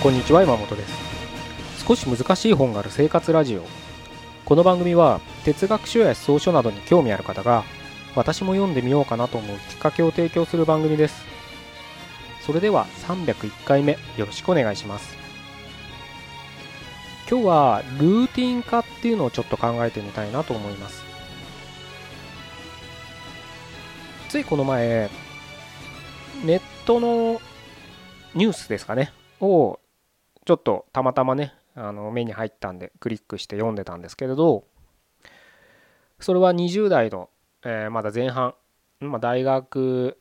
こんにちは山本です。少し難しい本がある生活ラジオ。この番組は哲学書や思想書などに興味ある方が私も読んでみようかなと思うきっかけを提供する番組です。それでは301回目よろしくお願いします。今日はルーティン化っていうのをちょっと考えてみたいなと思います。ついこの前ネットのニュースですかねをちょっとたまたまねあの目に入ったんでクリックして読んでたんですけれどそれは20代の、えー、まだ前半、まあ、大学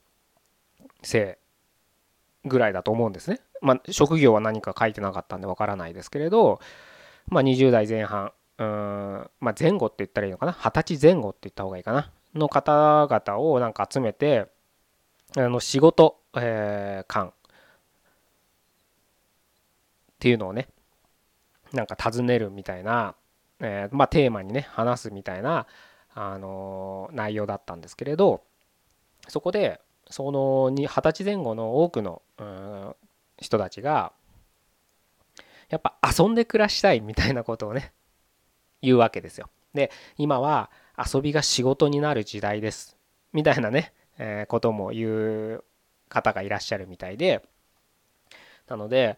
生ぐらいだと思うんですね。まあ、職業は何か書いてなかったんでわからないですけれど、まあ、20代前半うん、まあ、前後って言ったらいいのかな？二十歳前後って言った方がいいかな？の方々をなんか集めてあの仕事、えー、観っていうのをねなんか尋ねるみたいな、えー、まあ、テーマにね話すみたいな、あの、内容だったんですけれどそこでその二十歳前後の多くの人たちがやっぱ遊んで暮らしたいみたいなことをね言うわけですよ。で今は遊びが仕事になる時代ですみたいなね、え、ことも言う方がいらっしゃるみたいでなので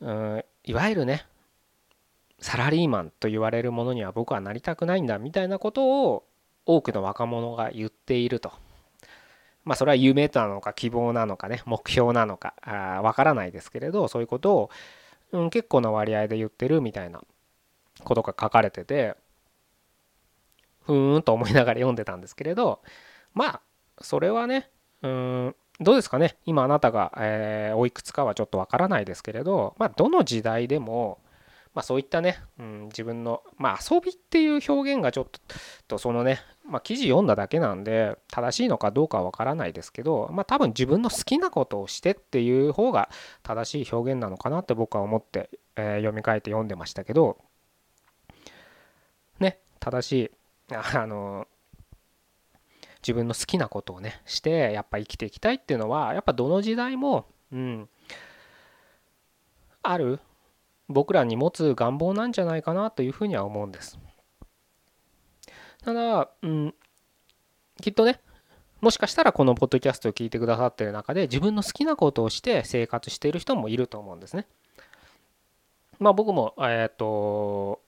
うんいわゆるねサラリーマンと言われるものには僕はなりたくないんだみたいなことを多くの若者が言っていると。まあそれは夢なのか希望なのかね目標なのかわからないですけれどそういうことを、うん、結構な割合で言ってるみたいなことが書かれててふーんと思いながら読んでたんですけれどまあそれはねうんどうですかね？今あなたが、えー、おいくつかはちょっとわからないですけれど、まあ、どの時代でも、まあ、そういったね、うん、自分の、まあ、遊びっていう表現がちょっとそのね、まあ、記事読んだだけなんで正しいのかどうかはわからないですけど、まあ、多分自分の好きなことをしてっていう方が正しい表現なのかなって僕は思って、えー、読み替えて読んでましたけどね正しいあの自分の好きなことをねしてやっぱ生きていきたいっていうのはやっぱどの時代もうんある僕らに持つ願望なんじゃないかなというふうには思うんです。ただ、うん、きっとねもしかしたらこのポッドキャストを聞いてくださってる中で自分の好きなことをして生活している人もいると思うんですね。まあ僕もえっ、と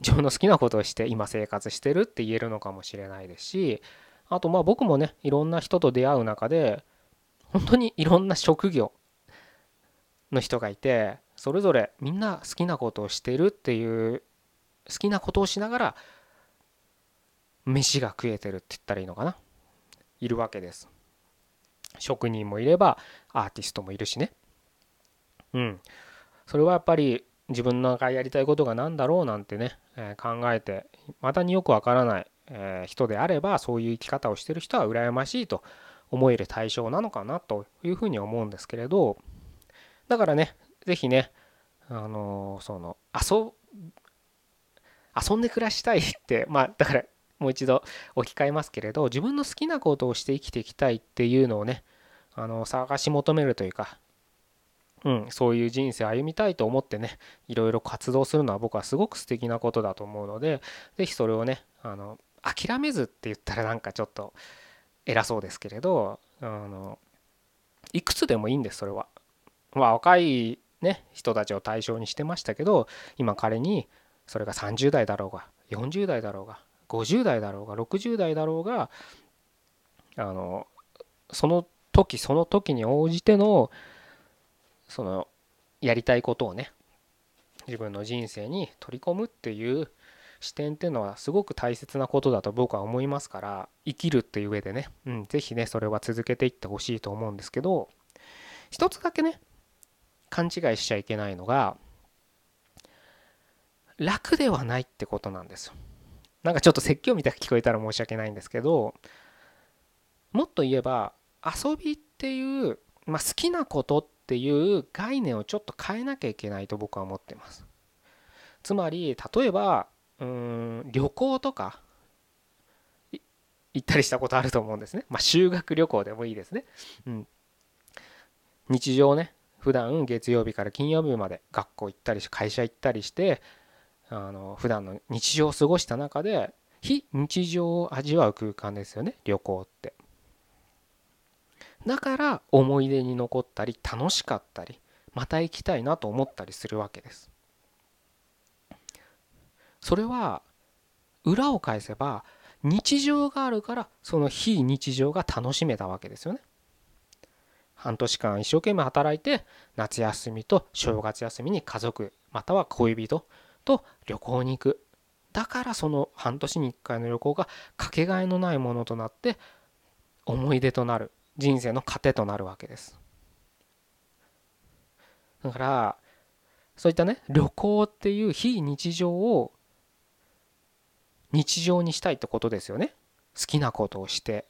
自分の好きなことをして今生活してるって言えるのかもしれないですしあとまあ僕もねいろんな人と出会う中で本当にいろんな職業の人がいてそれぞれみんな好きなことをしてるっていう好きなことをしながら飯が食えてるって言ったらいいのかな。いるわけです。職人もいればアーティストもいるしね。うん。それはやっぱり自分のやりたいことが何だろうなんてね、えー、考えてまたによくわからない、えー、人であればそういう生き方をしてる人は羨ましいと思える対象なのかなというふうに思うんですけれどだからね是非ねあのー、その遊遊んで暮らしたいって まあだからもう一度置き換えますけれど自分の好きなことをして生きていきたいっていうのをねあの探し求めるというかうん、そういう人生歩みたいと思ってねいろいろ活動するのは僕はすごく素敵なことだと思うので是非それをねあの諦めずって言ったらなんかちょっと偉そうですけれどあのいくつでもいいんですそれは。まあ若いね人たちを対象にしてましたけど今彼にそれが30代だろうが40代だろうが50代だろうが60代だろうがあのその時その時に応じてのそのやりたいことをね自分の人生に取り込むっていう視点っていうのはすごく大切なことだと僕は思いますから生きるっていう上でね、うん、是非ねそれは続けていってほしいと思うんですけど一つだけね勘違いしちゃいけないのが楽ではないってことなんですよ。なんかちょっと説教みたいに聞こえたら申し訳ないんですけどもっと言えば遊びっていう、まあ、好きなことってっていう概念をちょっと変えなきゃいけないと僕は思ってます。つまり例えばうん旅行とか行ったりしたことあると思うんですね。まあ、修学旅行でもいいですね。うん、日常ね普普段月曜日から金曜日まで学校行ったりし会社行ったりしてあの普段の日常を過ごした中で非日常を味わう空間ですよね旅行ってだから思い出に残ったり楽しかったりまた行きたいなと思ったりするわけです。それは裏を返せば日常があるからその非日常が楽しめたわけですよね。半年間一生懸命働いて夏休みと正月休みに家族または恋人と旅行に行く。だからその半年に1回の旅行がかけがえのないものとなって思い出となる。人生の糧となるわけですだからそういったね旅行っていう非日常を日常にしたいってことですよね好きなことをして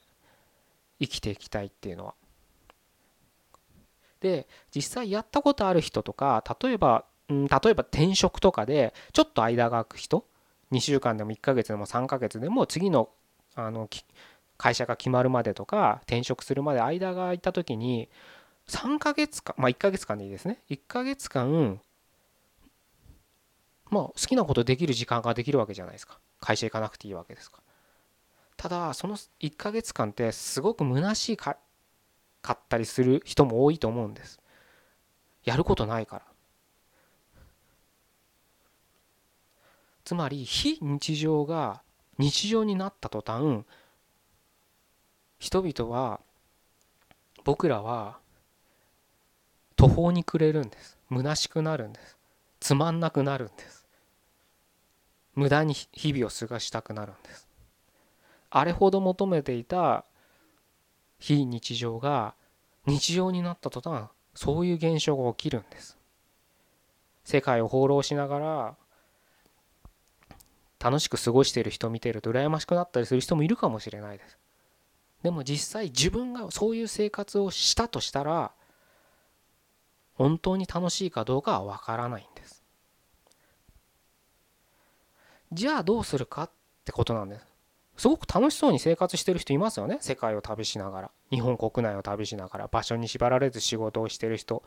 生きていきたいっていうのは。で実際やったことある人とか例えば、うん、例えば転職とかでちょっと間が空く人2週間でも1ヶ月でも3ヶ月でも次のあの会社が決まるまでとか転職するまで間が空いた時に3ヶ月間まあ1ヶ月間でいいですね。1ヶ月間まあ好きなことできる時間ができるわけじゃないですか。会社行かなくていいわけですかただその1ヶ月間ってすごく虚しいかかったりする人も多いと思うんです。やることないから。つまり非日常が日常になった途端人々は僕らは途方に暮れるんです。虚しくなるんです。つまんなくなるんです。無駄に日々を過ごしたくなるんです。あれほど求めていた非日常が日常になった途端そういう現象が起きるんです。世界を放浪しながら楽しく過ごしている人を見ていると羨ましくなったりする人もいるかもしれないです。でも実際自分がそういう生活をしたとしたら本当に楽しいかどうかはわからないんです。じゃあどうするかってことなんです。すごく楽しそうに生活してる人いますよね。世界を旅しながら日本国内を旅しながら場所に縛られず仕事をしてる人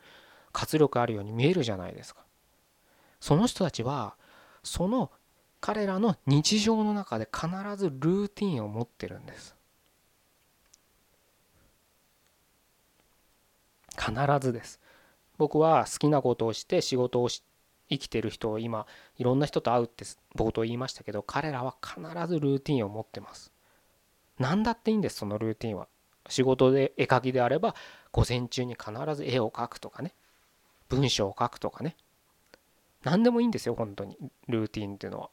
活力あるように見えるじゃないですか。その人たちはその彼らの日常の中で必ずルーティンを持ってるんです。必ずです。僕は好きなことをして仕事をし生きてる人を今いろんな人と会うって冒頭言いましたけど彼らは必ずルーティンを持ってます。何だっていいんですそのルーティンは。仕事で絵描きであれば午前中に必ず絵を描くとかね。文章を書くとかね。何でもいいんですよ本当に。ルーティンっていうのは。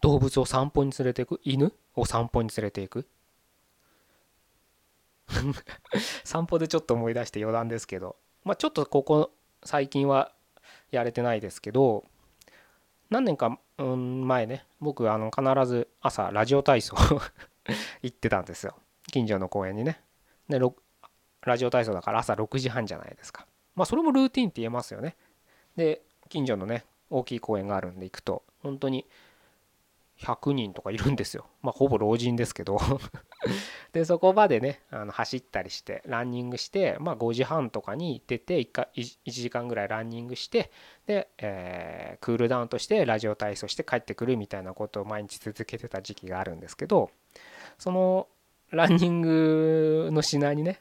動物を散歩に連れていく？犬を散歩に連れていく？散歩でちょっと思い出して余談ですけど。まあちょっとここ最近はやれてないですけど何年か前ね僕あの必ず朝ラジオ体操 行ってたんですよ。近所の公園にね。でラジオ体操だから朝6時半じゃないですか。まあそれもルーティンって言えますよね。で近所のね大きい公園があるんで行くと本当に100人とかいるんですよ。まあほぼ老人ですけど。でそこまでねあの走ったりしてランニングしてまあ5時半とかに出て 1, か1時間ぐらいランニングしてで、えー、クールダウンとしてラジオ体操して帰ってくるみたいなことを毎日続けてた時期があるんですけどそのランニングの品にね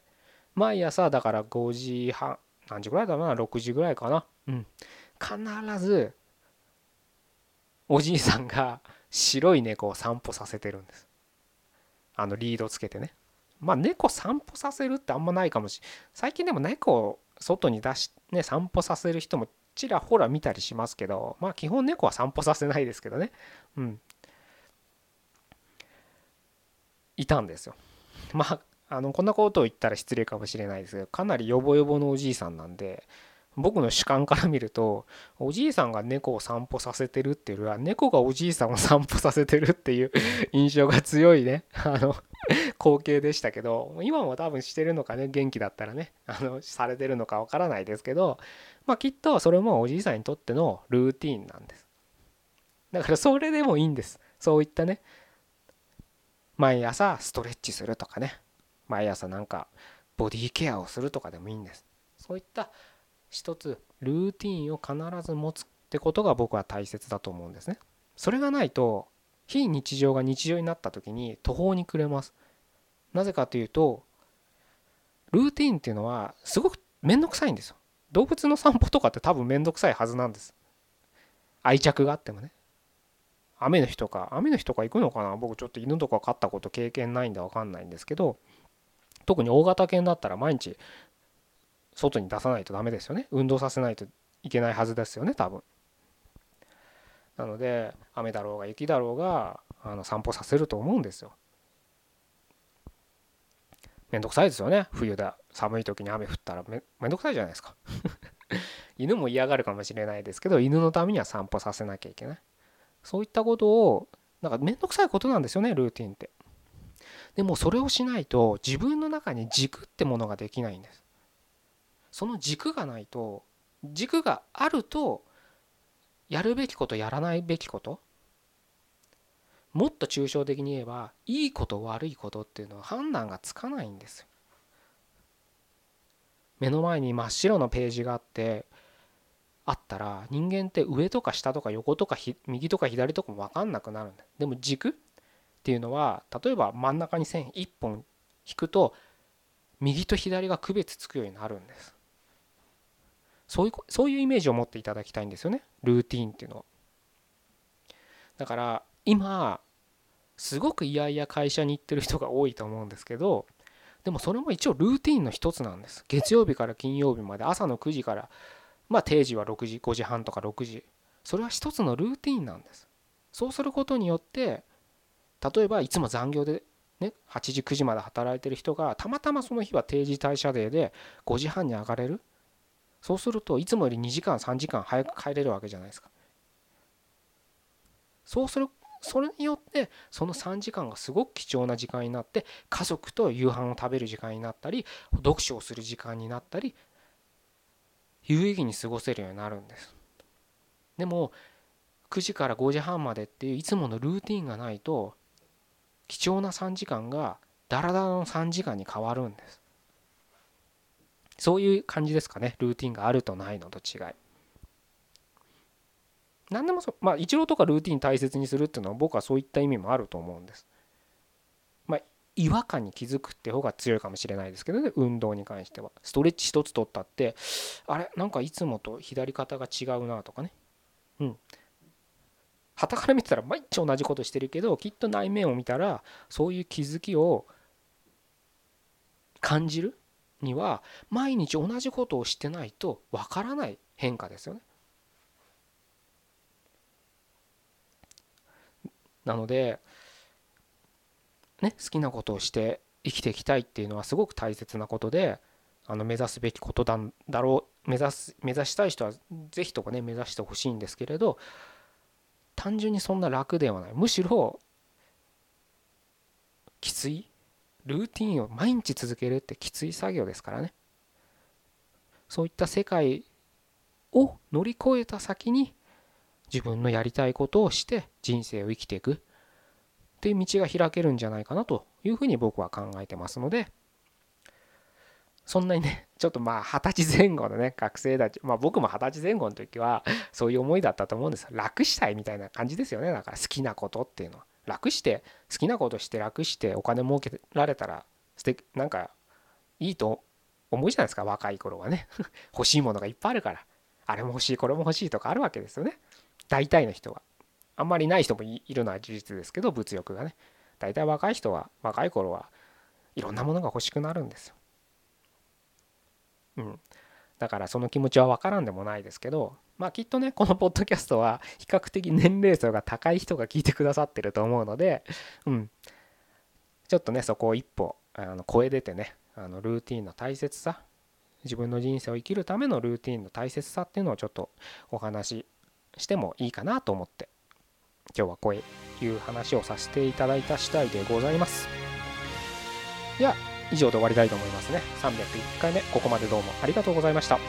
毎朝だから5時半何時ぐらいだろうな6時ぐらいかな。うん。必ずおじいさんが白い猫を散歩させてるんです。あのリードつけてね。まあ猫散歩させるってあんまないかもしれ最近でも猫を外に出しね散歩させる人もちらほら見たりしますけどまあ基本猫は散歩させないですけどね。うん。いたんですよ。まああのこんなことを言ったら失礼かもしれないですけどかなりヨボヨボのおじいさんなんで僕の主観から見るとおじいさんが猫を散歩させてるっていうよりは猫がおじいさんを散歩させてるっていう印象が強いね。あの光景でしたけど今も多分してるのかね元気だったらね。あのされてるのかわからないですけどまあきっとそれもおじいさんにとってのルーティンなんです。だからそれでもいいんです。そういったね。毎朝ストレッチするとかね。毎朝なんかボディケアをするとかでもいいんです。そういった一つルーティンを必ず持つってことが僕は大切だと思うんですね。それがないと非日常が日常になった時に途方に暮れます。なぜかというとルーティンっていうのはすごく面倒くさいんですよ。動物の散歩とかって多分面倒くさいはずなんです。愛着があってもね。雨の日とか雨の日とか行くのかな？僕ちょっと犬とか飼ったこと経験ないんで分かんないんですけど特に大型犬だったら毎日外に出さないとダメですよね。運動させないといけないはずですよね多分。なので雨だろうが雪だろうがあの散歩させると思うんですよ。めんどくさいですよね。冬だ。寒い時に雨降ったらめめんどくさいじゃないですか。犬も嫌がるかもしれないですけど犬のためには散歩させなきゃいけない。そういったことをなんかめんどくさいことなんですよねルーティンって。でもそれをしないと自分の中に軸ってものができないんです。その軸がないと軸があるとやるべきことやらないべきこともっと抽象的に言えばいいこと悪いことっていうのは判断がつかないんです目の前に真っ白のページがあってあったら人間って上とか下とか横とか右とか左とかも分かんなくなるんだ。でも軸っていうのは例えば真ん中に線1本引くと右と左が区別つくようになるんです。そういうそういうイメージを持っていただきたいんですよね。ルーティンっていうのは。だから今すごく嫌々会社に行ってる人が多いと思うんですけどでもそれも一応ルーティンの一つなんです。月曜日から金曜日まで朝の9時からまあ定時は6時5時半とか6時。それは一つのルーティンなんです。そうすることによって例えばいつも残業でね8時9時まで働いてる人がたまたまその日は定時退社デーで5時半に上がれる。そうするといつもより2時間3時間早く帰れるわけじゃないですか。そうするそれによってその3時間がすごく貴重な時間になって家族と夕飯を食べる時間になったり読書をする時間になったり有意義に過ごせるようになるんです。でも9時から5時半までっていういつものルーティンがないと貴重な3時間がダラダラの3時間に変わるんです。そういう感じですかね。ルーティンがあるとないのと違い。何でもそう。まあ一郎とかルーティン大切にするっていうのは僕はそういった意味もあると思うんです。まあ違和感に気づくって方が強いかもしれないですけどね。運動に関しては。ストレッチ一つ取ったってあれなんかいつもと左肩が違うなとかね。うん。旗から見てたら毎日同じことしてるけどきっと内面を見たらそういう気づきを感じるには毎日同じことをしてないとわからない変化ですよね。なのでね好きなことをして生きていきたいっていうのはすごく大切なことであの目指すべきことだだろう目指す目指したい人は是非とかね目指してほしいんですけれど単純にそんな楽ではないむしろきついルーティンを毎日続けるってきつい作業ですからね。そういった世界を乗り越えた先に自分のやりたいことをして人生を生きていくっていう道が開けるんじゃないかなというふうに僕は考えてますのでそんなにねちょっとまあ二十歳前後のね学生たちまあ僕も二十歳前後の時はそういう思いだったと思うんです。楽したいみたいな感じですよね。だから好きなことっていうのは。楽して好きなことして楽してお金儲けられたら素敵なんかいいと思うじゃないですか若い頃はね。欲しいものがいっぱいあるから。あれも欲しいこれも欲しいとかあるわけですよね。大体の人は。あんまりない人もいるのは事実ですけど物欲がね。大体若い人は若い頃はいろんなものが欲しくなるんですよ。うん。だからその気持ちは分からんでもないですけどまあきっとねこのポッドキャストは比較的年齢層が高い人が聞いてくださってると思うのでうん。ちょっとねそこを一歩あの超え出てねあのルーティンの大切さ自分の人生を生きるためのルーティンの大切さっていうのをちょっとお話ししてもいいかなと思って今日はこういう話をさせていただいた次第でございます。では以上で終わりたいと思いますね。301回目ここまでどうもありがとうございました。